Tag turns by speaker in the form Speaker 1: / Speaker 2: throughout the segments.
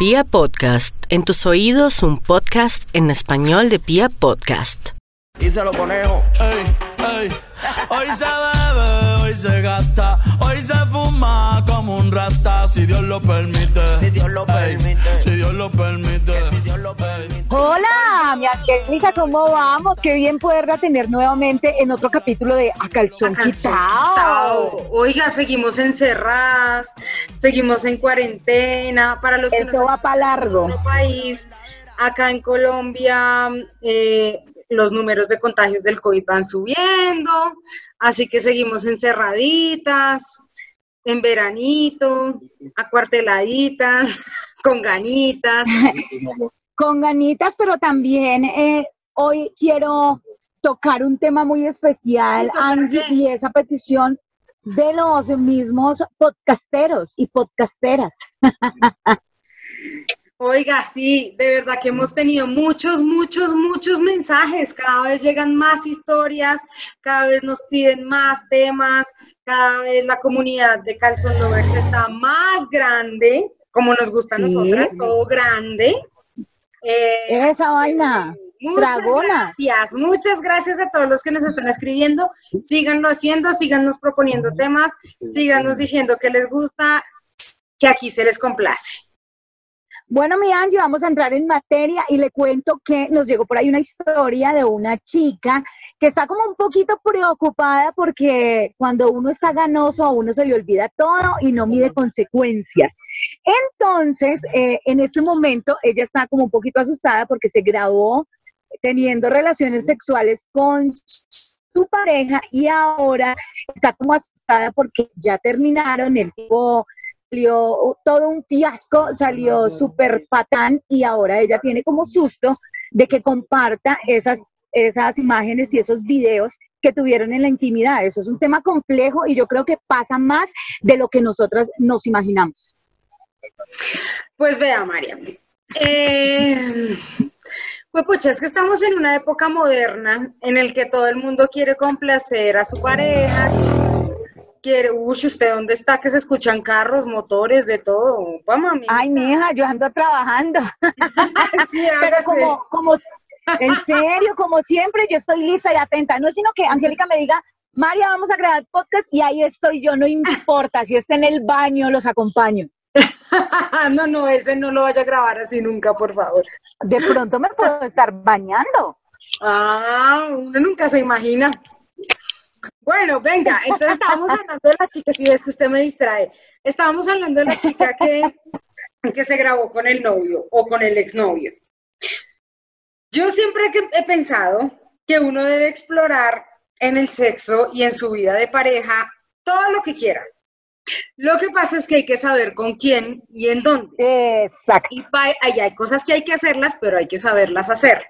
Speaker 1: Pia Podcast, en tus oídos un podcast en español de Pia Podcast.
Speaker 2: Y se lo conejo.
Speaker 3: Ey, ey. Hoy se bebe, hoy se gasta, hoy se fuma como un rata, si Dios lo permite.
Speaker 2: Si Dios lo
Speaker 3: Ey,
Speaker 2: permite.
Speaker 3: Si Dios lo permite.
Speaker 2: Si Dios lo permite.
Speaker 4: Hola, mi Angélica, ¿cómo vamos? Qué bien poderla tener nuevamente en otro capítulo de A Calzón,
Speaker 5: A calzón
Speaker 4: Quitao.
Speaker 5: quitao. Oiga, seguimos encerradas, seguimos en cuarentena. Para los que nos
Speaker 4: va para largo.
Speaker 5: en otro país, acá en Colombia, eh, los números de contagios del COVID van subiendo, así que seguimos encerraditas, en veranito, acuarteladitas, con ganitas.
Speaker 4: Con ganitas, pero también eh, hoy quiero tocar un tema muy especial,
Speaker 5: ¿Tocar
Speaker 4: Angie, y esa petición de los mismos podcasteros y podcasteras.
Speaker 5: Oiga, sí, de verdad que hemos tenido muchos, muchos, muchos mensajes. Cada vez llegan más historias, cada vez nos piden más temas, cada vez la comunidad de Calzón Lovers está más grande, como nos gusta a nosotras, todo grande. Eh,
Speaker 4: Esa vaina.
Speaker 5: Muchas
Speaker 4: Dragona.
Speaker 5: gracias, muchas gracias a todos los que nos están escribiendo. Síganlo haciendo, síganos proponiendo temas, síganos diciendo que les gusta, que aquí se les complace.
Speaker 4: Bueno, mi Angie, vamos a entrar en materia y le cuento que nos llegó por ahí una historia de una chica que está como un poquito preocupada porque cuando uno está ganoso a uno se le olvida todo y no mide consecuencias. Entonces, eh, en este momento ella está como un poquito asustada porque se grabó teniendo relaciones sexuales con su pareja y ahora está como asustada porque ya terminaron, el tipo salió todo un fiasco, salió súper patán y ahora ella tiene como susto de que comparta esas, esas imágenes y esos videos que tuvieron en la intimidad. Eso es un tema complejo y yo creo que pasa más de lo que nosotras nos imaginamos.
Speaker 5: Pues vea, María. Eh, pues pucha, es que estamos en una época moderna en el que todo el mundo quiere complacer a su pareja. Quiere, uy, ¿usted dónde está? Que se escuchan carros, motores, de todo. Vamos, amiga.
Speaker 4: Ay, mija, yo ando trabajando,
Speaker 5: Sí,
Speaker 4: pero como, como, en serio, como siempre, yo estoy lista y atenta. No es sino que Angélica me diga, María, vamos a grabar podcast y ahí estoy yo, no importa, si está en el baño, los acompaño.
Speaker 5: no, no, ese no lo vaya a grabar así nunca, por favor.
Speaker 4: De pronto me puedo estar bañando.
Speaker 5: Ah, uno nunca se imagina. Bueno, venga, entonces estábamos hablando de la chica, si ves que usted me distrae, estábamos hablando de la chica que, que se grabó con el novio o con el exnovio. Yo siempre que he pensado que uno debe explorar en el sexo y en su vida de pareja todo lo que quiera. Lo que pasa es que hay que saber con quién y en dónde.
Speaker 4: Exacto.
Speaker 5: Y ahí hay cosas que hay que hacerlas, pero hay que saberlas hacer.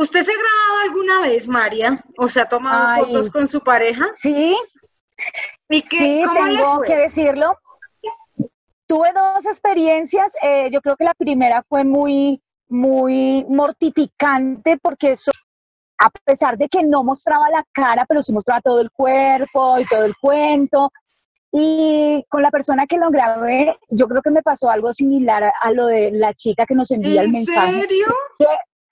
Speaker 5: ¿Usted se ha grabado alguna vez, María? ¿O se ha tomado
Speaker 4: Ay.
Speaker 5: fotos con su pareja?
Speaker 4: Sí,
Speaker 5: ¿Y qué,
Speaker 4: sí,
Speaker 5: cómo le
Speaker 4: tengo
Speaker 5: fue?
Speaker 4: que decirlo. Tuve dos experiencias. eh, yo creo que la primera fue muy, muy mortificante porque eso, a pesar de que no mostraba la cara, pero sí mostraba todo el cuerpo y todo el cuento. Y con la persona que lo grabé, yo creo que me pasó algo similar a, a lo de la chica que nos envía el
Speaker 5: ¿En
Speaker 4: mensaje.
Speaker 5: serio?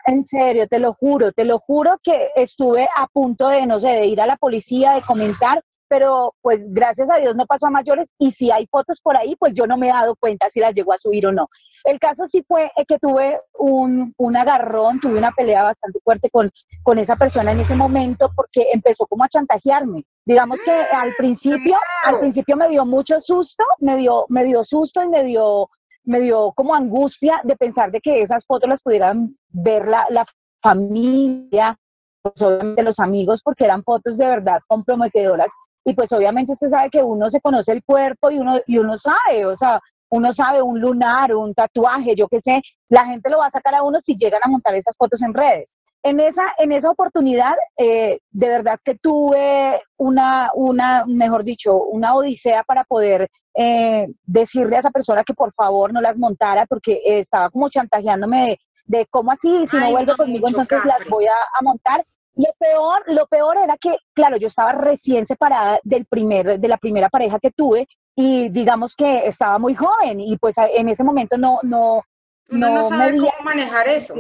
Speaker 4: En serio, te lo juro, te lo juro que estuve a punto de, no sé, de ir a la policía, de comentar, pero pues gracias a Dios no pasó a mayores y si hay fotos por ahí, pues yo no me he dado cuenta si las llegó a subir o no. El caso sí fue eh, que tuve un, un agarrón, tuve una pelea bastante fuerte con, con esa persona en ese momento porque empezó como a chantajearme. Digamos que al principio, al principio me dio mucho susto, me dio, me dio susto y me dio, me dio como angustia de pensar de que esas fotos las pudieran ver la, la familia, pues obviamente los amigos, porque eran fotos de verdad comprometedoras. Y pues obviamente usted sabe que uno se conoce el cuerpo y uno, y uno sabe, o sea, uno sabe un lunar, un tatuaje, yo qué sé, la gente lo va a sacar a uno si llegan a montar esas fotos en redes. En esa, en esa oportunidad, eh, de verdad que tuve una, una, mejor dicho, una odisea para poder eh, decirle a esa persona que por favor no las montara porque eh, estaba como chantajeándome de, de cómo así, si no vuelve
Speaker 5: no,
Speaker 4: conmigo, entonces las voy a, a montar. Lo peor, lo peor era que, claro, yo estaba recién separada del primer, de la primera pareja que tuve y digamos que estaba muy joven y pues en ese momento no, no,
Speaker 5: Uno no, sabe cómo manejar eso.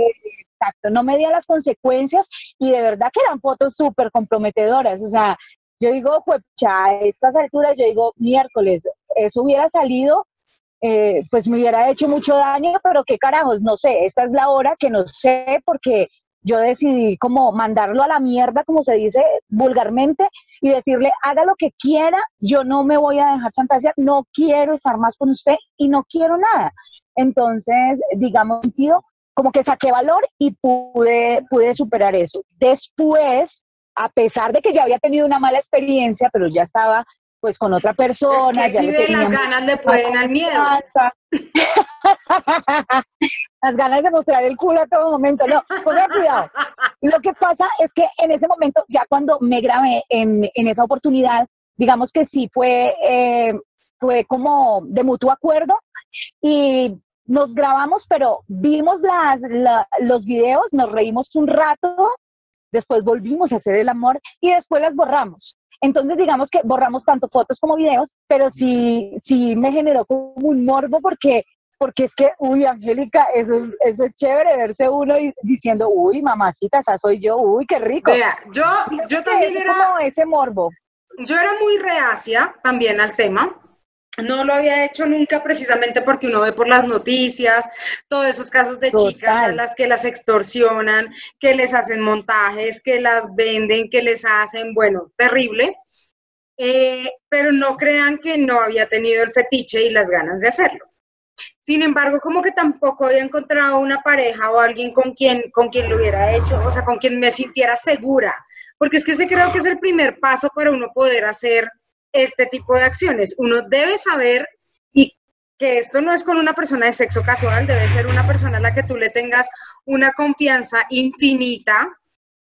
Speaker 4: Exacto, no medía las consecuencias y de verdad que eran fotos súper comprometedoras. O sea, yo digo, ya a estas alturas, yo digo, miércoles, eso hubiera salido, eh, pues me hubiera hecho mucho daño, pero qué carajos, no sé, esta es la hora que no sé porque yo decidí como mandarlo a la mierda, como se dice vulgarmente, y decirle, haga lo que quiera, yo no me voy a dejar chantajear, no quiero estar más con usted y no quiero nada. Entonces, digamos, como que saqué valor y pude, pude superar eso. Después, a pesar de que ya había tenido una mala experiencia, pero ya estaba pues con otra persona.
Speaker 5: Es que
Speaker 4: ya
Speaker 5: las ganas le pueden al miedo.
Speaker 4: las ganas de mostrar el culo a todo momento. No, ponga cuidado. Lo que pasa es que en ese momento, ya cuando me grabé en, en esa oportunidad, digamos que sí fue, eh, fue como de mutuo acuerdo y nos grabamos, pero vimos las, los videos, nos reímos un rato, después volvimos a hacer el amor y después las borramos. Entonces, digamos que borramos tanto fotos como videos, pero sí, sí me generó como un morbo porque, porque es que, uy, Angélica, eso es, eso es chévere verse uno diciendo, uy, mamacita, esa soy yo, uy, qué rico.
Speaker 5: Yo, yo también era...
Speaker 4: Como ese morbo.
Speaker 5: Yo era muy reacia también al tema, no lo había hecho nunca precisamente porque uno ve por las noticias todos esos casos de chicas a las que las extorsionan, que les hacen montajes, que las venden, que les hacen, bueno, terrible. Eh, pero no crean que no había tenido el fetiche y las ganas de hacerlo. Sin embargo, como que tampoco había encontrado una pareja o alguien con quien, con quien lo hubiera hecho, o sea, con quien me sintiera segura, porque es que ese creo que es el primer paso para uno poder hacer este tipo de acciones. Uno debe saber y que esto no es con una persona de sexo casual, debe ser una persona a la que tú le tengas una confianza infinita,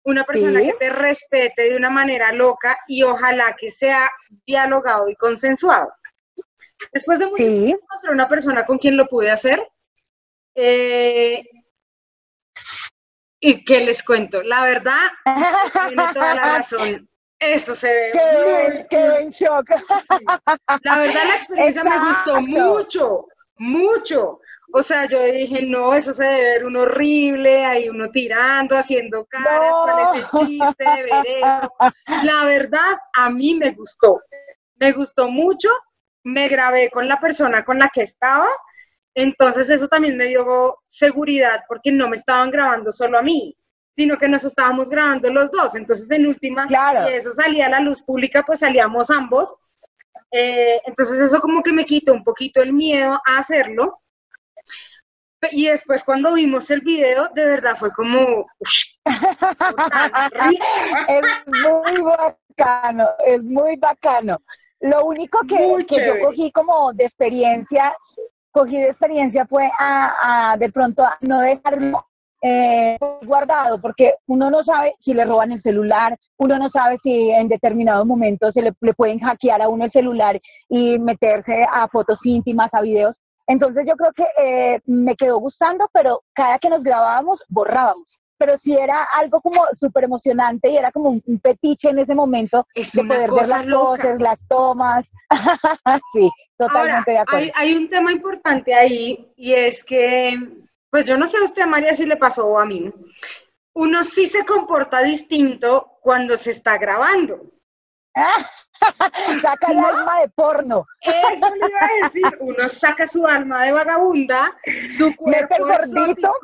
Speaker 5: una persona que te respete de una manera loca y ojalá que sea dialogado y consensuado. Después de mucho tiempo encontré una persona con quien lo pude hacer. Eh, y que les cuento, la verdad, tiene toda la razón. Eso se ve.
Speaker 4: Qué, en shock.
Speaker 5: La verdad, la experiencia me gustó mucho, mucho. O sea, yo dije, no, eso se debe ver un horrible, ahí uno tirando, haciendo caras, cuál es el chiste de ver eso. La verdad, a mí me gustó. Me gustó mucho. Me grabé con la persona con la que estaba. Entonces, eso también me dio seguridad porque no me estaban grabando solo a mí sino que nos estábamos grabando los dos. Entonces, en últimas, si eso salía a la luz pública, pues salíamos ambos. Eh, entonces, eso como que me quitó un poquito el miedo a hacerlo. Y después cuando vimos el video, de verdad fue como...
Speaker 4: es muy bacano, es muy bacano. Lo único que, que yo cogí como de experiencia, cogí de experiencia fue a, a de pronto a no dejarlo eh, guardado, porque uno no sabe si le roban el celular, uno no sabe si en determinados momentos se le, pueden hackear a uno el celular y meterse a fotos íntimas, a videos. Entonces yo creo que eh, me quedó gustando, pero cada que nos grabábamos, borrábamos. Pero sí era algo como súper emocionante y era como un, petiche en ese momento de poder ver las cosas, las tomas. sí, totalmente de acuerdo.
Speaker 5: Hay, hay un tema importante ahí y es que pues yo no sé a usted, María, si le pasó a mí. Uno sí se comporta distinto cuando se está grabando.
Speaker 4: saca el alma de porno.
Speaker 5: Eso le iba a decir. Uno saca su alma de vagabunda, su cuerpo mete gordito,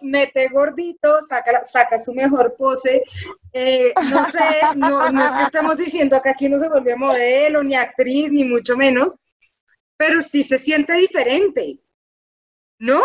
Speaker 5: mete gordito, saca, saca su mejor pose. Eh, no sé, no, no es que estemos diciendo que aquí no se vuelve modelo, ni actriz, ni mucho menos, pero sí se siente diferente. ¿No?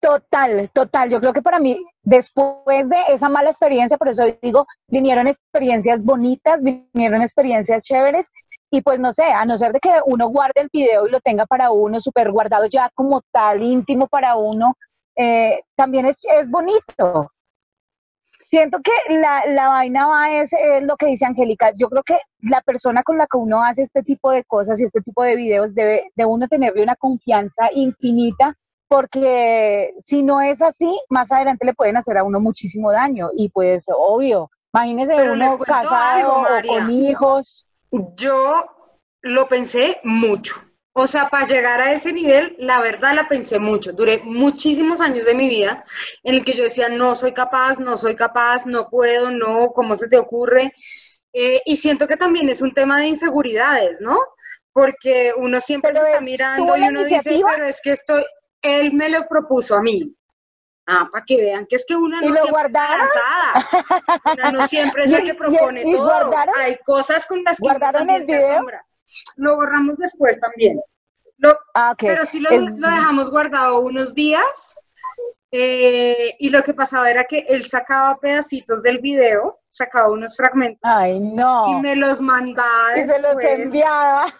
Speaker 4: Total, total. Yo creo que para mí, después de esa mala experiencia, por eso digo, vinieron experiencias bonitas, vinieron experiencias chéveres. Y pues no sé, a no ser de que uno guarde el video y lo tenga para uno, súper guardado ya como tal, íntimo para uno, eh, también es, es bonito. Siento que la, la vaina va es, lo que dice Angélica. Yo creo que la persona con la que uno hace este tipo de cosas y este tipo de videos debe de uno tenerle una confianza infinita porque si no es así, más adelante le pueden hacer a uno muchísimo daño y pues obvio, imagínese uno casado o con hijos.
Speaker 5: Yo lo pensé mucho. O sea, para llegar a ese nivel, la verdad la pensé mucho. Duré muchísimos años de mi vida en el que yo decía, no soy capaz, no soy capaz, no puedo, no, ¿cómo se te ocurre? Eh, y siento que también es un tema de inseguridades, ¿no? Porque uno siempre
Speaker 4: Pero
Speaker 5: se está
Speaker 4: es-
Speaker 5: mirando
Speaker 4: ¿tuvo
Speaker 5: y uno dice, pero es que estoy, él me lo propuso a mí. Ah, para que vean que es que una
Speaker 4: ¿Y
Speaker 5: no siempre
Speaker 4: guardaron?
Speaker 5: Una no siempre es la
Speaker 4: ¿Y-
Speaker 5: que propone
Speaker 4: y
Speaker 5: todo.
Speaker 4: guardaron?
Speaker 5: Hay cosas con las que
Speaker 4: ¿Guardaron el
Speaker 5: se
Speaker 4: video?
Speaker 5: asombra. Lo borramos después también. Lo,
Speaker 4: Ah,
Speaker 5: pero sí lo,
Speaker 4: Es-
Speaker 5: lo dejamos guardado unos días. eh, y lo que pasaba era que él sacaba pedacitos del video, sacaba unos fragmentos
Speaker 4: Ay,
Speaker 5: y
Speaker 4: no.
Speaker 5: me los mandaba
Speaker 4: Y se los enviaba.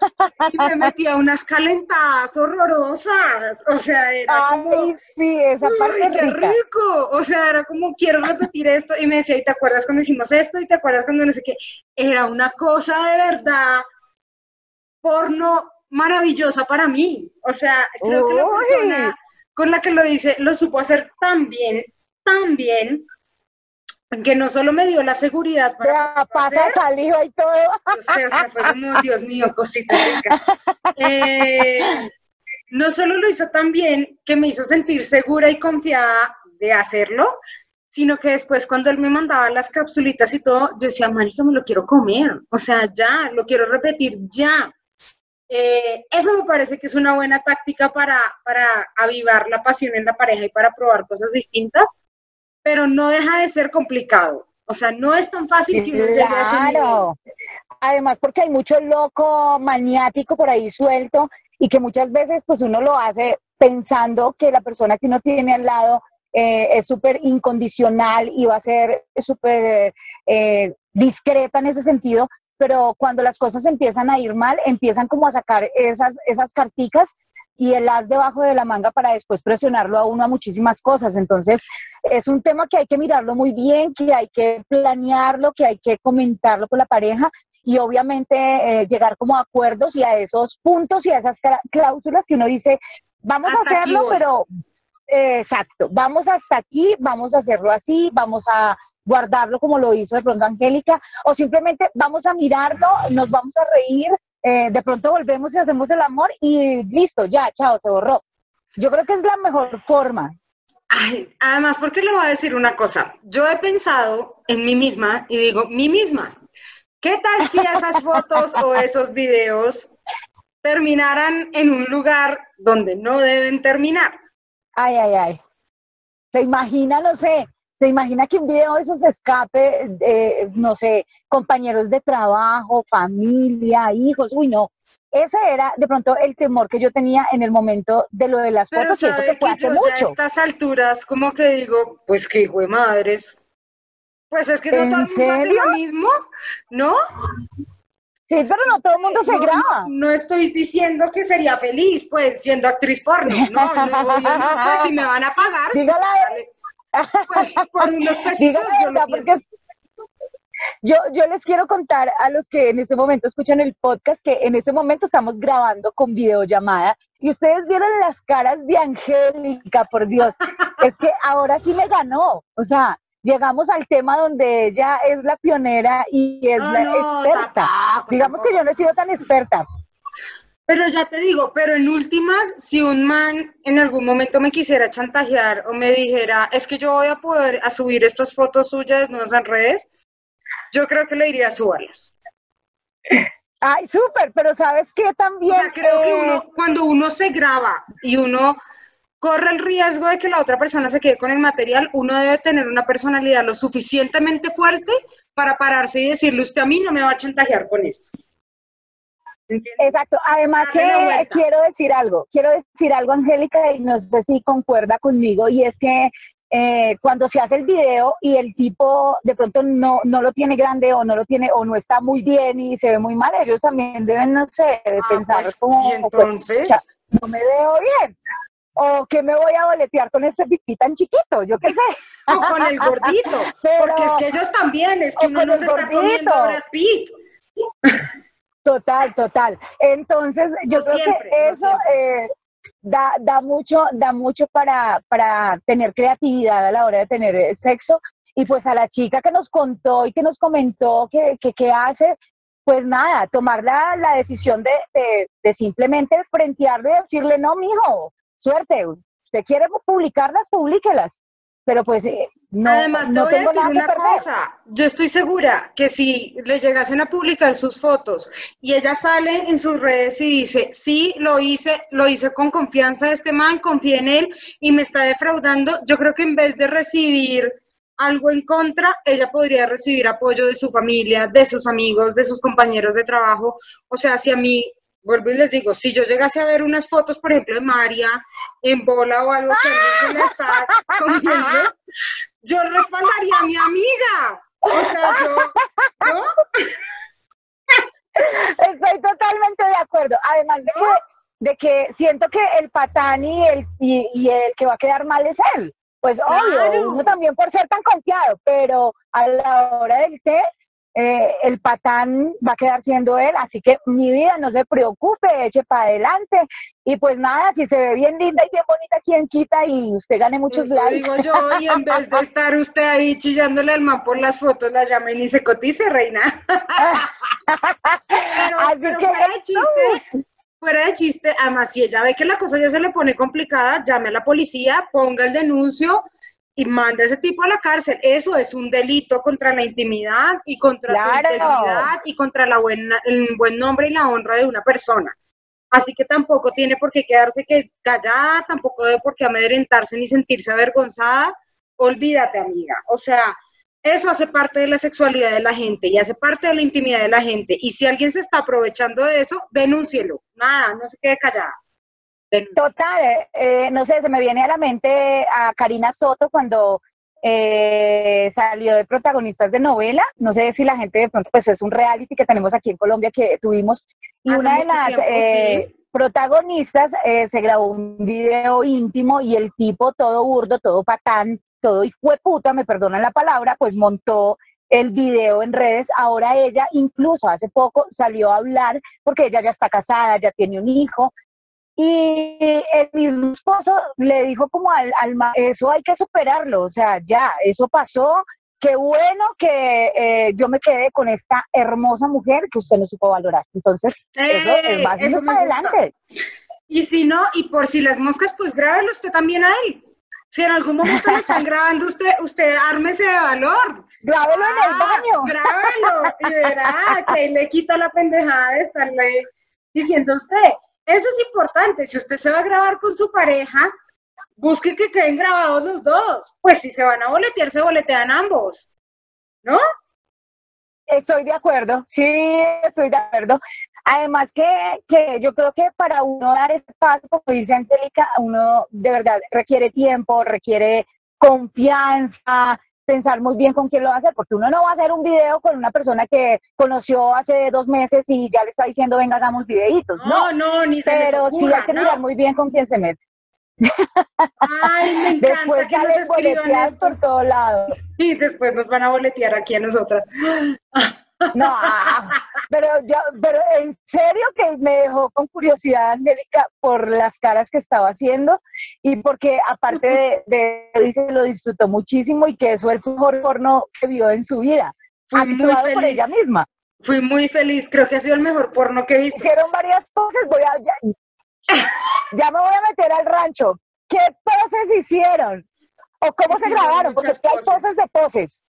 Speaker 5: y me metía unas calentadas horrorosas. O sea, era como,
Speaker 4: Ay, sí, esa parte
Speaker 5: ¡Uy, qué
Speaker 4: rica.
Speaker 5: rico! O sea, era como, quiero repetir esto. Y me decía, ¿y te acuerdas cuando hicimos esto? ¿Y te acuerdas cuando no sé qué? Era una cosa de verdad porno maravillosa para mí. O sea, creo que la persona con la que lo hice lo supo hacer tan bien, tan bien, que no solo me dio la seguridad para poderlo
Speaker 4: pasa saliva y todo.
Speaker 5: o sea, o sea, fue como, Dios mío, cosita rica. Eh, no solo lo hizo tan bien que me hizo sentir segura y confiada de hacerlo, sino que después cuando él me mandaba las capsulitas y todo, yo decía, marica, me lo quiero comer, o sea, ya, lo quiero repetir ya. Eh, eso me parece que es una buena táctica para, para avivar la pasión en la pareja y para probar cosas distintas, pero no deja de ser complicado. O sea, no es tan fácil que uno llegue a ese nivel.
Speaker 4: Claro. Además, porque hay mucho loco maniático por ahí suelto y que muchas veces pues uno lo hace pensando que la persona que uno tiene al lado eh, es súper incondicional y va a ser súper eh, discreta en ese sentido, pero cuando las cosas empiezan a ir mal, empiezan como a sacar esas, esas carticas y el as debajo de la manga para después presionarlo a uno a muchísimas cosas. Entonces, es un tema que hay que mirarlo muy bien, que hay que planearlo, que hay que comentarlo con la pareja y obviamente eh, llegar como a acuerdos y a esos puntos y a esas cláusulas que uno dice, vamos
Speaker 5: Hasta
Speaker 4: a hacerlo, pero eh, exacto, vamos hasta aquí, vamos a hacerlo así, vamos a guardarlo como lo hizo de pronto Angélica, o simplemente vamos a mirarlo, nos vamos a reír, eh, de pronto volvemos y hacemos el amor y listo, ya, chao, se borró. Yo creo que es la mejor forma.
Speaker 5: Ay, además, porque le voy a decir una cosa. Yo he pensado en mí misma y digo, mí misma, ¿qué tal si esas fotos o esos videos terminaran en un lugar donde no deben terminar?
Speaker 4: Ay, ay, ay. Se imagina, no sé, se imagina que un video de esos escape, eh, no sé, compañeros de trabajo, familia, hijos, uy, no. Ese era de pronto el temor que yo tenía en el momento de lo de las
Speaker 5: Pero
Speaker 4: fotos, y eso que
Speaker 5: yo ya a
Speaker 4: mucho.
Speaker 5: estas alturas como que digo, pues qué hijo de madres. Pues es que no
Speaker 4: ¿En
Speaker 5: todo el mundo hace lo mismo, ¿no?
Speaker 4: Sí, pero no todo el mundo se
Speaker 5: No,
Speaker 4: graba.
Speaker 5: No estoy diciendo que sería feliz, pues, siendo actriz porno. No, no, obvio no, pues si me van a pagar, sí,
Speaker 4: Dígala,
Speaker 5: pues por unos pesitos
Speaker 4: Diga la
Speaker 5: yo lo
Speaker 4: porque yo, yo les quiero contar a los que en este momento escuchan el podcast que en este momento estamos grabando con videollamada y ustedes vieron las caras de Angélica, por Dios. Es que ahora sí me ganó. O sea, llegamos al tema donde ella es la pionera y es
Speaker 5: No,
Speaker 4: la
Speaker 5: no,
Speaker 4: experta.
Speaker 5: tampoco,
Speaker 4: Digamos que yo no he sido tan experta.
Speaker 5: Pero ya te digo, pero en últimas, si un man en algún momento me quisiera chantajear o me dijera, es que yo voy a poder a subir estas fotos suyas no en redes, yo creo que le diría súbalas.
Speaker 4: Ay, súper, pero ¿sabes qué
Speaker 5: O
Speaker 4: también?
Speaker 5: sea, creo que
Speaker 4: Eh,
Speaker 5: uno, cuando uno se graba y uno corre el riesgo de que la otra persona se quede con el material, uno debe tener una personalidad lo suficientemente fuerte para pararse y decirle, usted a mí no me va a chantajear con esto. ¿Entiendes?
Speaker 4: Exacto. Además que quiero decir algo, quiero decir algo, Angélica, y no sé si concuerda conmigo, y es que eh, cuando se hace el video y el tipo de pronto no, no lo tiene grande o no lo tiene o no está muy bien y se ve muy mal, ellos también deben, no sé,
Speaker 5: Ah,
Speaker 4: pensar
Speaker 5: pues,
Speaker 4: como,
Speaker 5: y entonces,
Speaker 4: pues, no me veo bien. O que me voy a boletear con este pipí tan chiquito, yo qué sé.
Speaker 5: o con el gordito,
Speaker 4: Pero-
Speaker 5: porque es que ellos también, es que uno no se está comiendo Brad Pitt.
Speaker 4: Total, total. Entonces, yo
Speaker 5: No
Speaker 4: creo
Speaker 5: siempre,
Speaker 4: que
Speaker 5: no
Speaker 4: eso eh, da, da mucho, da mucho para, para tener creatividad a la hora de tener sexo. Y pues a la chica que nos contó y que nos comentó que, que, que hace, pues nada, tomar la, la decisión de, de, de simplemente frentearlo y decirle, no, mijo, suerte, usted quiere publicarlas, publíquelas pero pues eh, no.
Speaker 5: Además, te
Speaker 4: no
Speaker 5: voy a
Speaker 4: tengo
Speaker 5: decir
Speaker 4: nada que
Speaker 5: una
Speaker 4: perder.
Speaker 5: cosa. Yo estoy segura que si le llegasen a publicar sus fotos y ella sale en sus redes y dice, sí, lo hice, lo hice con confianza de este man, confié en él y me está defraudando, yo creo que en vez de recibir algo en contra, ella podría recibir apoyo de su familia, de sus amigos, de sus compañeros de trabajo. O sea, si a mí vuelvo y les digo, si yo llegase a ver unas fotos, por ejemplo, de María en bola o algo que alguien se la está comiendo, yo respaldaría a mi amiga. O sea, yo, ¿no?
Speaker 4: Estoy totalmente de acuerdo. Además de que, de que siento que el patán y el, y, y el que va a quedar mal es él. Pues obvio,
Speaker 5: Claro.
Speaker 4: uno también por ser tan confiado, pero a la hora del té, eh, el patán va a quedar siendo él, así que mi vida no se preocupe, eche para adelante. Y pues nada, si se ve bien linda y bien bonita, ¿quién quita? Y usted gane muchos
Speaker 5: Eso
Speaker 4: likes.
Speaker 5: digo yo, y en vez de estar usted ahí chillándole al man por las fotos, la llamen y se cotice, reina. Pero,
Speaker 4: Así
Speaker 5: pero
Speaker 4: que
Speaker 5: fuera de chiste, fuera de chiste, además, si ella ve que la cosa ya se le pone complicada, llame a la policía, ponga el denuncio y manda a ese tipo a la cárcel. Eso es un delito contra la intimidad y contra
Speaker 4: Claro.
Speaker 5: la integridad y contra la buena, el buen nombre y la honra de una persona. Así que tampoco tiene por qué quedarse que callada, tampoco debe por qué amedrentarse ni sentirse avergonzada. Olvídate, amiga. O sea, eso hace parte de la sexualidad de la gente y hace parte de la intimidad de la gente. Y si alguien se está aprovechando de eso, denúncielo. Nada, no se quede callada.
Speaker 4: Total, eh, no sé, se me viene a la mente a Karina Soto cuando eh, salió de protagonistas de novela. No sé si la gente de pronto, pues es un reality que tenemos aquí en Colombia que tuvimos. Y
Speaker 5: Hace
Speaker 4: una de las
Speaker 5: tiempo,
Speaker 4: eh, protagonistas se grabó un video íntimo y el tipo todo burdo, todo patán, todo hijo de puta, me perdonan la palabra, pues montó el video en redes. Ahora ella incluso hace poco salió a hablar porque ella ya está casada, ya tiene un hijo, y el mismo esposo le dijo como al, al eso hay que superarlo, o sea, ya, eso pasó, qué bueno que eh, yo me quedé con esta hermosa mujer que usted no supo valorar. Entonces, eso es
Speaker 5: ¡Ey!
Speaker 4: más
Speaker 5: Eso
Speaker 4: eso
Speaker 5: me
Speaker 4: para adelante.
Speaker 5: Y si no, y por si las moscas, pues grábelo usted también a él. Si en algún momento le están grabando usted, usted ármese de valor.
Speaker 4: Grábelo en el
Speaker 5: Ah,
Speaker 4: baño.
Speaker 5: Grábelo y verá que le quita la pendejada de estarle diciendo a usted. Eso es importante. Si usted se va a grabar con su pareja, busque que queden grabados los dos. Pues si se van a boletear, se boletean ambos. ¿No?
Speaker 4: Estoy de acuerdo, sí, estoy de acuerdo. Además que, que yo creo que para uno dar ese paso, como dice Angélica, uno de verdad requiere tiempo, requiere confianza, pensar muy bien con quién lo va a hacer, porque uno no va a hacer un video con una persona que conoció hace dos meses y ya le está diciendo, venga, hagamos videitos. No,
Speaker 5: No, no, ni se les
Speaker 4: pero sí
Speaker 5: ocurra,
Speaker 4: hay que
Speaker 5: no.
Speaker 4: mirar muy bien con quién se mete.
Speaker 5: Ay, me encanta
Speaker 4: Después
Speaker 5: que nos escriban
Speaker 4: boleteadas
Speaker 5: esto.
Speaker 4: por todos lados.
Speaker 5: Y después nos van a boletear aquí a nosotras.
Speaker 4: No, ah, pero yo, pero en serio que me dejó con curiosidad, Angélica, por las caras que estaba haciendo y porque aparte de, de dice lo disfrutó muchísimo y que eso fue el mejor porno que vio en su vida,
Speaker 5: Fui muy
Speaker 4: actuado por
Speaker 5: feliz.
Speaker 4: ella misma.
Speaker 5: Fui muy feliz, creo que ha sido el mejor porno que he visto.
Speaker 4: Hicieron varias poses, voy a, ya, ya me voy a meter al rancho. ¿Qué poses hicieron? ¿O cómo se grabaron? Porque es que hay
Speaker 5: poses
Speaker 4: de poses.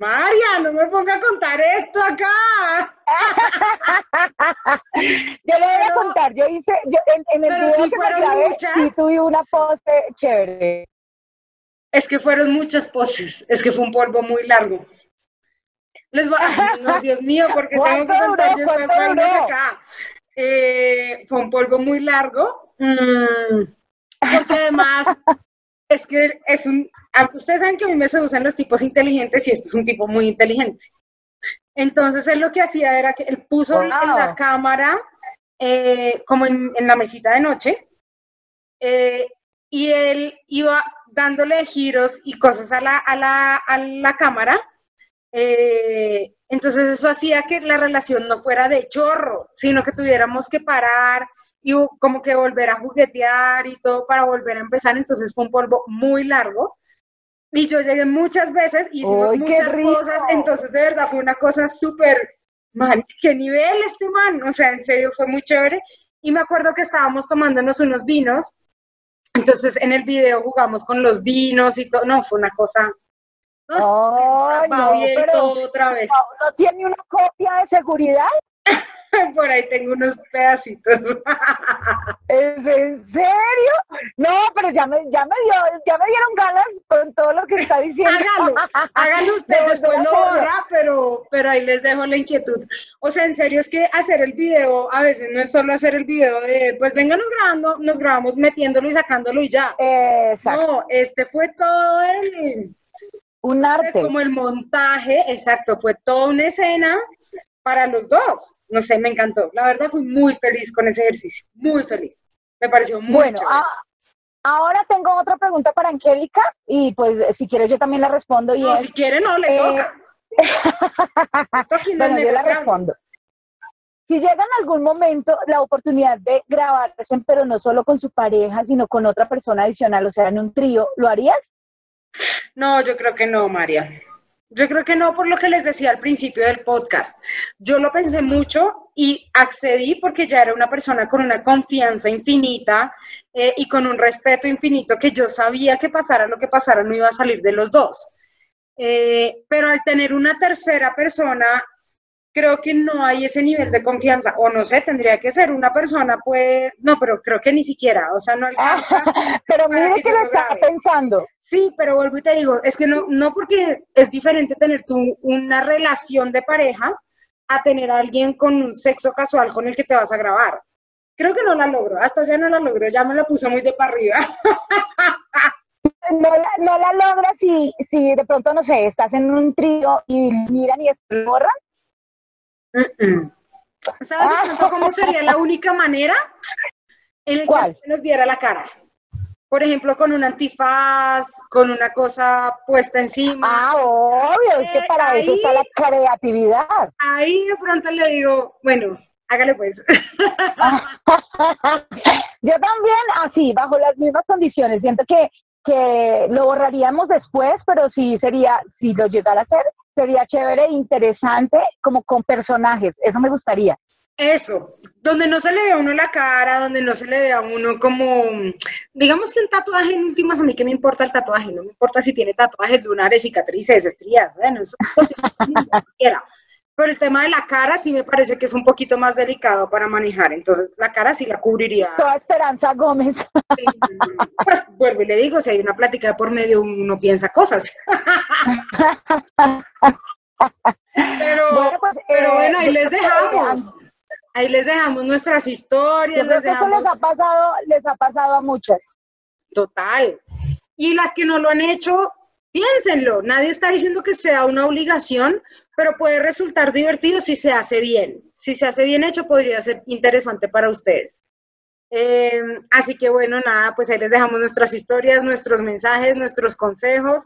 Speaker 5: María, no me ponga a contar esto acá.
Speaker 4: Yo le voy a contar, yo hice, yo en, en el
Speaker 5: pero
Speaker 4: video
Speaker 5: sí
Speaker 4: que me
Speaker 5: fueron
Speaker 4: grabé,
Speaker 5: muchas.
Speaker 4: sí tuve una pose chévere.
Speaker 5: Es que fueron muchas poses, es que fue un polvo muy largo. Les voy Ay, no, Dios mío, porque tengo que
Speaker 4: ¿Cuánto
Speaker 5: contar yo estas
Speaker 4: ¿Cuánto
Speaker 5: vainas acá. Eh, fue un polvo muy largo, mm, porque además es que es un, ustedes saben que a mí me seducen los tipos inteligentes y este es un tipo muy inteligente. Entonces él lo que hacía era que él puso en la
Speaker 4: Wow.
Speaker 5: cámara eh, como en, en la mesita de noche eh, y él iba dándole giros y cosas a la, a la, a la cámara. eh, entonces eso hacía que la relación no fuera de chorro, sino que tuviéramos que parar y como que volver a juguetear y todo para volver a empezar. Entonces fue un polvo muy largo. Y yo llegué muchas veces, hicimos
Speaker 4: ¡Ay, qué
Speaker 5: muchas cosas, entonces de verdad fue una cosa súper, man, qué nivel este man, o sea, en serio fue muy chévere. Y me acuerdo que estábamos tomándonos unos vinos, entonces en el video jugamos con los vinos y todo, no, fue una cosa...
Speaker 4: Ay, no, pero
Speaker 5: otra vez.
Speaker 4: No, ¿No tiene una copia de seguridad?
Speaker 5: Por ahí tengo unos pedacitos.
Speaker 4: ¿Es en serio? No, pero ya me, ya me dio, ya me dieron ganas con todo lo que está diciendo.
Speaker 5: Hágalo, hágalo usted, después lo borra, pero, pero ahí les dejo la inquietud. O sea, en serio es que hacer el video, a veces no es solo hacer el video de, pues vénganos grabando, nos grabamos metiéndolo y sacándolo y ya.
Speaker 4: Exacto.
Speaker 5: No, este fue todo el...
Speaker 4: Un arte.
Speaker 5: como el montaje, exacto, fue toda una escena para los dos. No sé, me encantó. La verdad fui muy feliz con ese ejercicio, muy feliz. Me pareció muy
Speaker 4: Bueno, ah, ahora tengo otra pregunta para Angélica y pues si quieres yo también la respondo. Y
Speaker 5: no,
Speaker 4: es,
Speaker 5: si quiere no, le
Speaker 4: eh,
Speaker 5: toca. Esto aquí no
Speaker 4: bueno,
Speaker 5: es
Speaker 4: yo la respondo. Si llega en algún momento la oportunidad de grabarse, pero no solo con su pareja, sino con otra persona adicional, o sea, en un trío, ¿lo harías?
Speaker 5: No, yo creo que no, María. Yo creo que no por lo que les decía al principio del podcast. Yo lo pensé mucho y accedí porque ya era una persona con una confianza infinita eh, y con un respeto infinito que yo sabía que pasara lo que pasara no iba a salir de los dos. Eh, pero al tener una tercera persona, creo que no hay ese nivel de confianza, o no sé, tendría que ser una persona, pues, no, pero creo que ni siquiera, o sea, no alcanza.
Speaker 4: Pero mire
Speaker 5: que
Speaker 4: que lo estaba pensando.
Speaker 5: Sí, pero vuelvo y te digo, es que no, no porque es diferente tener tú una relación de pareja a tener a alguien con un sexo casual con el que te vas a grabar. Creo que no la logro, hasta ya no la logro, ya me la puso muy de para arriba.
Speaker 4: No la, no la logras si, si de pronto, no sé, estás en un trío y miran y después
Speaker 5: ¿Sabes de pronto cómo sería la única manera en la que
Speaker 4: ¿Cuál?
Speaker 5: se nos viera la cara? Por ejemplo, con un antifaz, con una cosa puesta encima.
Speaker 4: Ah, obvio, es que
Speaker 5: Eh,
Speaker 4: para eso
Speaker 5: ahí-
Speaker 4: está la creatividad.
Speaker 5: Ahí de pronto le digo, bueno, hágale pues.
Speaker 4: Yo también, así, bajo las mismas condiciones, siento que, que lo borraríamos después, pero sí sería, si lo llegara a hacer, sería chévere e interesante como con personajes, eso me gustaría.
Speaker 5: Eso, donde no se le ve a uno la cara, donde no se le ve a uno como, digamos que un tatuaje en últimas, a mí que me importa el tatuaje, no me importa si tiene tatuajes, lunares, cicatrices, estrías, bueno, eso quiera. Pero el tema de la cara sí me parece que es un poquito más delicado para manejar, entonces la cara sí la cubriría.
Speaker 4: Toda Esperanza Gómez.
Speaker 5: Sí, Pues vuelvo y le digo, si hay una plática por medio, uno piensa cosas. Pero,
Speaker 4: Bueno, pues,
Speaker 5: pero
Speaker 4: eh,
Speaker 5: bueno, ahí les dejamos. Ahí les dejamos nuestras historias, les
Speaker 4: eso les ha pasado, les ha pasado a muchas.
Speaker 5: total. Y las que no lo han hecho, piénsenlo. Nadie está diciendo que sea una obligación, pero puede resultar divertido si se hace bien. Si se hace bien hecho, podría ser interesante para ustedes. Eh, así que bueno, nada, pues ahí les dejamos nuestras historias, nuestros mensajes, nuestros consejos.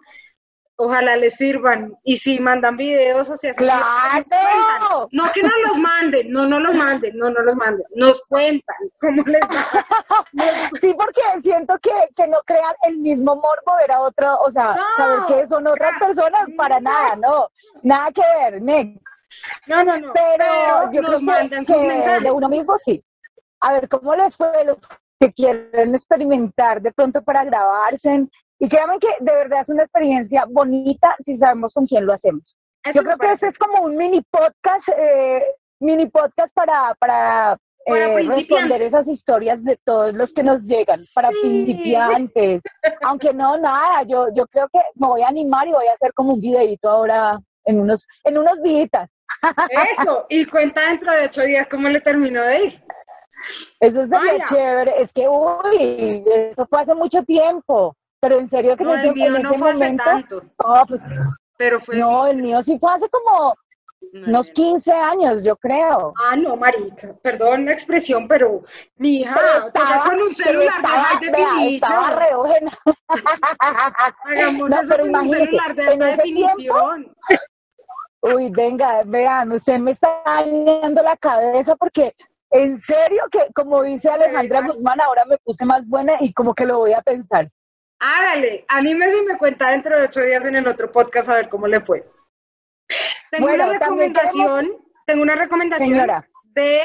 Speaker 5: Ojalá les sirvan. Y si mandan videos o si hacen.
Speaker 4: ¡Claro!
Speaker 5: No que nos los manden, no, no los manden, no, no los manden. Nos cuentan cómo les va.
Speaker 4: Sí, porque siento que, que no crean el mismo morbo ver a otro, o sea,
Speaker 5: No,
Speaker 4: saber que son otras personas, para nada, no, nada que ver, next.
Speaker 5: No, no, no.
Speaker 4: Pero, yo
Speaker 5: nos
Speaker 4: creo
Speaker 5: mandan
Speaker 4: que,
Speaker 5: sus mensajes.
Speaker 4: de uno mismo sí. A ver, ¿cómo les fue los que quieren experimentar de pronto para grabarse? Y créanme que de verdad es una experiencia bonita si sabemos con quién lo hacemos.
Speaker 5: Eso
Speaker 4: Yo creo que este es como un mini podcast, eh, mini podcast para, para,
Speaker 5: Para
Speaker 4: eh, responder esas historias de todos los que nos llegan, para
Speaker 5: Sí.
Speaker 4: principiantes. Aunque no, nada, yo, yo creo que me voy a animar y voy a hacer como un videito ahora en unos, en unos días.
Speaker 5: Eso, y cuenta dentro de ocho días cómo le terminó de ir.
Speaker 4: Eso sería
Speaker 5: Vaya.
Speaker 4: chévere. Es que, uy, eso fue hace mucho tiempo. Pero en serio que
Speaker 5: No, el mío
Speaker 4: en
Speaker 5: no
Speaker 4: ese
Speaker 5: fue hace tanto,
Speaker 4: No, pues,
Speaker 5: pero fue.
Speaker 4: no, el mío sí fue hace como
Speaker 5: no,
Speaker 4: unos
Speaker 5: no.
Speaker 4: 15 años, yo creo.
Speaker 5: Ah, no, marica, perdón la expresión, pero mi hija
Speaker 4: Pero estaba-
Speaker 5: con un celular de
Speaker 4: estaba-
Speaker 5: high
Speaker 4: vea, estaba
Speaker 5: definition.
Speaker 4: re buena.
Speaker 5: Hagamos
Speaker 4: No,
Speaker 5: eso con un celular de alta definición.
Speaker 4: Uy, venga, vean, usted me está dañando la cabeza porque en serio que, como dice Alejandra. Guzmán, ahora me puse más buena y como que lo voy a pensar.
Speaker 5: Hágale, anímese y me cuenta dentro de ocho días en el otro podcast a ver cómo le fue. Tengo
Speaker 4: Bueno,
Speaker 5: una recomendación tengo una recomendación
Speaker 4: Señora.
Speaker 5: de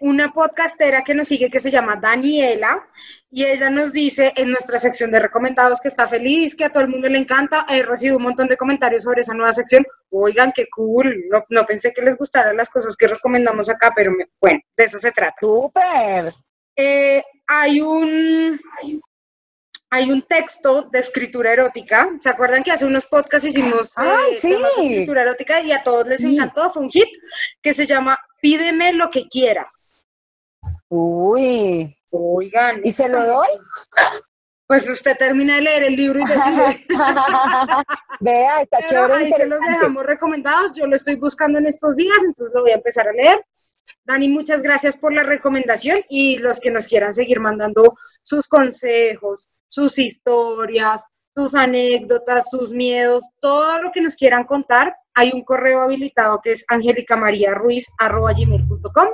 Speaker 5: una podcastera que nos sigue que se llama Daniela y ella nos dice en nuestra sección de recomendados que está feliz, que a todo el mundo le encanta. He recibido un montón de comentarios sobre esa nueva sección. Oigan, qué cool. No, no pensé que les gustaran las cosas que recomendamos acá, pero me- bueno, de eso se trata.
Speaker 4: Súper.
Speaker 5: Eh, hay un hay un texto de escritura erótica. ¿Se acuerdan que hace unos podcasts hicimos eh,
Speaker 4: sí.
Speaker 5: temas de escritura erótica y a todos les
Speaker 4: Sí.
Speaker 5: encantó? Fue un hit que se llama Pídeme lo que quieras.
Speaker 4: Uy.
Speaker 5: Oigan.
Speaker 4: ¿Y se lo doy?
Speaker 5: Pues usted termina de leer el libro y decide.
Speaker 4: Vea, está
Speaker 5: Pero
Speaker 4: chévere.
Speaker 5: ahí se los dejamos recomendados. Yo lo estoy buscando en estos días, entonces lo voy a empezar a leer. Dani, muchas gracias por la recomendación y los que nos quieran seguir mandando sus consejos, sus historias, sus anécdotas, sus miedos, todo lo que nos quieran contar, hay un correo habilitado que es angelicamariaruiz.com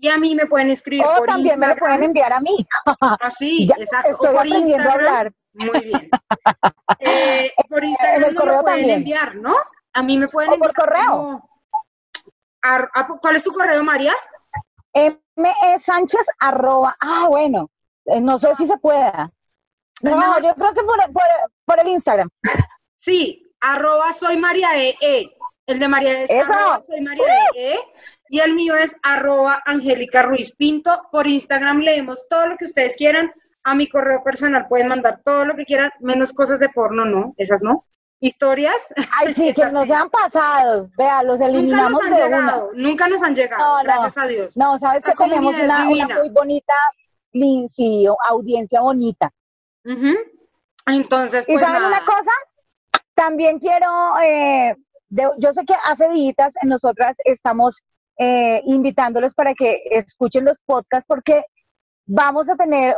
Speaker 5: y a mí me pueden escribir
Speaker 4: O
Speaker 5: por
Speaker 4: también me lo pueden
Speaker 5: Instagram.
Speaker 4: enviar a mí.
Speaker 5: Así,
Speaker 4: Ya
Speaker 5: exacto. o
Speaker 4: Estoy
Speaker 5: por
Speaker 4: aprendiendo a
Speaker 5: Instagram.
Speaker 4: hablar.
Speaker 5: Muy bien. Eh, por Instagram no lo pueden
Speaker 4: también.
Speaker 5: enviar, ¿no? A mí me pueden
Speaker 4: O por
Speaker 5: enviar
Speaker 4: correo.
Speaker 5: como- a- ¿Cuál es tu correo, María?
Speaker 4: ME Sánchez arroba. Ah, bueno. eh, no sé si se pueda. No, yo creo que por, por- por el Instagram.
Speaker 5: Sí, arroba soy María E. E. El de María es
Speaker 4: Eso.
Speaker 5: arroba soy María E. E. Y el mío es arroba Angélica Ruiz Pinto. Por Instagram leemos todo lo que ustedes quieran. A mi correo personal pueden mandar todo lo que quieran, menos cosas de porno, no, esas no. Historias,
Speaker 4: Ay, sí, que no sean pasados. Vea, los
Speaker 5: nunca nos
Speaker 4: eliminamos
Speaker 5: han
Speaker 4: de una.
Speaker 5: llegado, nunca nos han llegado,
Speaker 4: No, no.
Speaker 5: gracias a Dios.
Speaker 4: No, sabes
Speaker 5: Esta
Speaker 4: que tenemos una, muy bonita, sí, audiencia bonita.
Speaker 5: Ujú. Entonces,
Speaker 4: Y
Speaker 5: pues
Speaker 4: saben
Speaker 5: nada.
Speaker 4: una cosa, también quiero, eh, de- yo sé que hace días nosotras estamos eh, invitándolos para que escuchen los podcasts porque vamos a tener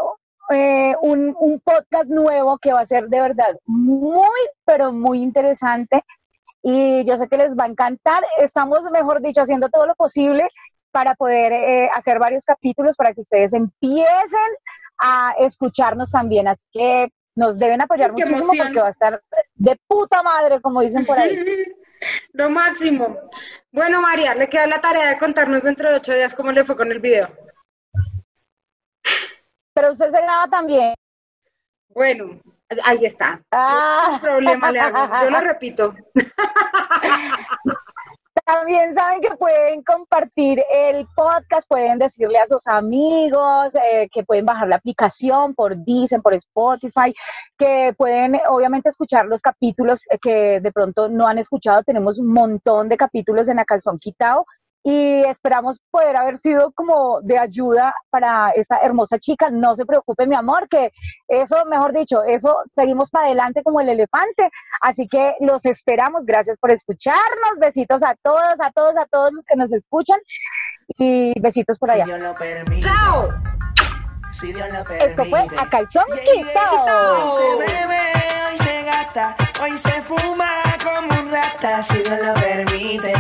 Speaker 4: eh, un, un podcast nuevo que va a ser de verdad muy, pero muy interesante y yo sé que les va a encantar. Estamos, mejor dicho, haciendo todo lo posible para poder eh, hacer varios capítulos para que ustedes empiecen a escucharnos también. Así que nos deben apoyar
Speaker 5: Qué
Speaker 4: muchísimo
Speaker 5: emoción.
Speaker 4: porque va a estar de puta madre, como dicen por ahí.
Speaker 5: Lo máximo. Bueno, María, le queda la tarea de contarnos dentro de ocho días cómo le fue con el video.
Speaker 4: Pero usted se graba también.
Speaker 5: Bueno, ahí está.
Speaker 4: Ah.
Speaker 5: ¿Qué problema le hago? Yo lo repito.
Speaker 4: También saben que pueden compartir el podcast, pueden decirle a sus amigos, eh, que pueden bajar la aplicación por Dicen, por Spotify, que pueden obviamente escuchar los capítulos eh, que de pronto no han escuchado. Tenemos un montón de capítulos en la calzón quitado y esperamos poder haber sido como de ayuda para esta hermosa chica. No se preocupe, mi amor, que eso, mejor dicho, eso seguimos para adelante como el elefante. Así que los esperamos. Gracias por escucharnos. Besitos a todos, a todos, a todos los que nos escuchan. Y besitos por allá.
Speaker 2: Si Dios lo permite.
Speaker 5: ¡Chao!
Speaker 2: Si Dios lo permite.
Speaker 4: Esto fue a calzón.
Speaker 2: Hoy se bebe, hoy se gasta, hoy se fuma como un rata. Si Dios lo permite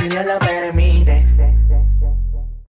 Speaker 2: si Dios lo permite.